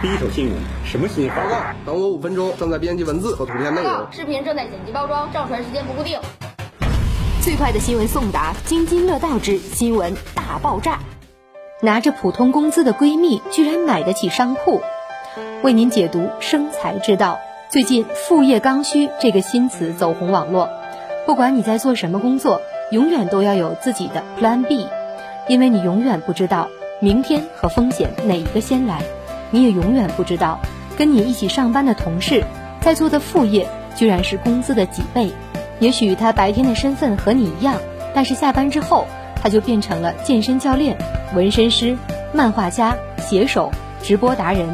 第一手新闻，什么新闻？报告，等我五分钟，正在编辑文字和图片内容。视频正在剪辑包装，上传时间不固定。最快的新闻送达，津津乐道之新闻大爆炸。拿着普通工资的闺蜜居然买得起商铺，为您解读生财之道。最近“副业刚需”这个新词走红网络，不管你在做什么工作，永远都要有自己的 Plan B，因为你永远不知道明天和风险哪一个先来，你也永远不知道跟你一起上班的同事在做的副业居然是工资的几倍。也许他白天的身份和你一样，但是下班之后他就变成了健身教练、纹身师、漫画家、写手、直播达人，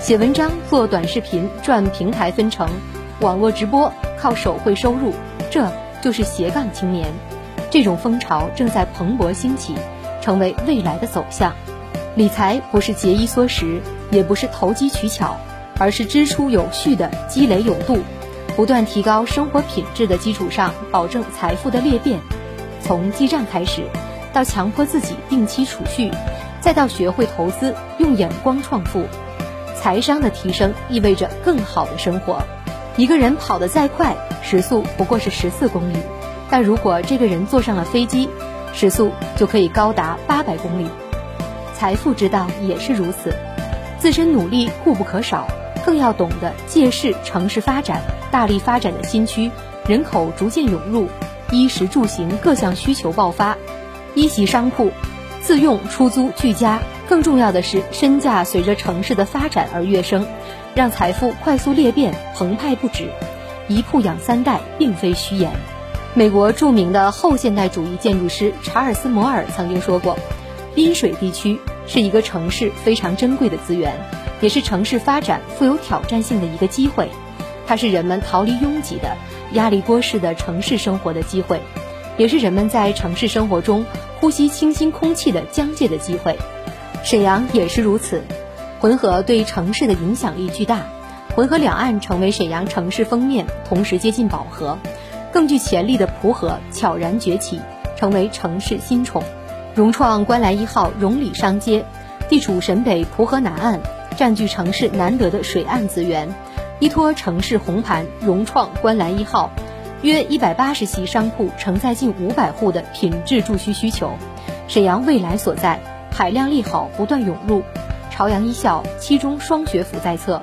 写文章、做短视频赚平台分成，网络直播靠手绘收入，这就是斜杠青年。这种风潮正在蓬勃兴起，成为未来的走向。理财不是节衣缩食，也不是投机取巧，而是支出有序的积累有度。不断提高生活品质的基础上，保证财富的裂变。从记账开始，到强迫自己定期储蓄，再到学会投资，用眼光创富。财商的提升意味着更好的生活。一个人跑得再快，时速不过是十四公里，但如果这个人坐上了飞机，时速就可以高达八百公里。财富之道也是如此，自身努力固不可少，更要懂得借势城市发展。大力发展的新区，人口逐渐涌入，衣食住行各项需求爆发，一席商铺，自用出租俱佳。更重要的是，身价随着城市的发展而跃升，让财富快速裂变，澎湃不止。一铺养三代，并非虚言。美国著名的后现代主义建筑师查尔斯·摩尔曾经说过：“滨水地区是一个城市非常珍贵的资源，也是城市发展富有挑战性的一个机会。”它是人们逃离拥挤的压力锅式的城市生活的机会，也是人们在城市生活中呼吸清新空气的疆界的机会。沈阳也是如此，浑河对城市的影响力巨大，浑河两岸成为沈阳城市封面，同时接近饱和。更具潜力的蒲河悄然崛起，成为城市新宠。融创观澜一号荣里商街，地处沈北蒲河南岸，占据城市难得的水岸资源。依托城市红盘，融创观澜一号，约一百八十席商铺承载近五百户的品质住需需求。沈阳未来所在，海量利好不断涌入。朝阳一校七中双学府在侧，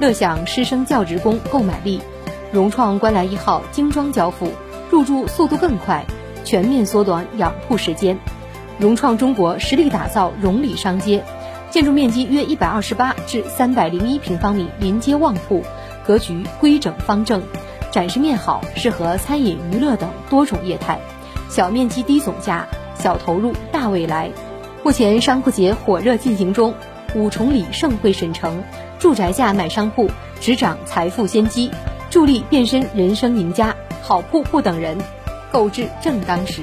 乐享师生教职工购买力。融创观澜一号精装交付，入住速度更快，全面缩短养铺时间。融创中国实力打造融里商街。建筑面积约一百二十八至三百零一平方米，临街旺铺，格局规整方正，展示面好，适合餐饮、娱乐等多种业态。小面积低总价，小投入大未来。目前商铺节火热进行中，五重里盛会沈城，住宅价买商铺，执掌财富先机，助力变身人生赢家。好铺不等人，购置正当时，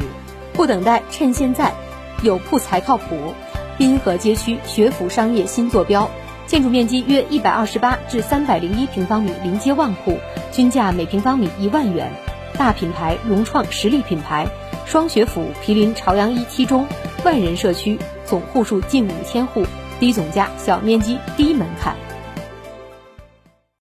不等待，趁现在，有铺才靠谱。滨河街区学府商业新坐标，建筑面积约一百二十八至三百零一平方米，临街旺铺，均价每平方米一万元。大品牌融创实力品牌，双学府毗邻朝阳一期中，万人社区，总户数近五千户，低总价，小面积，低门槛。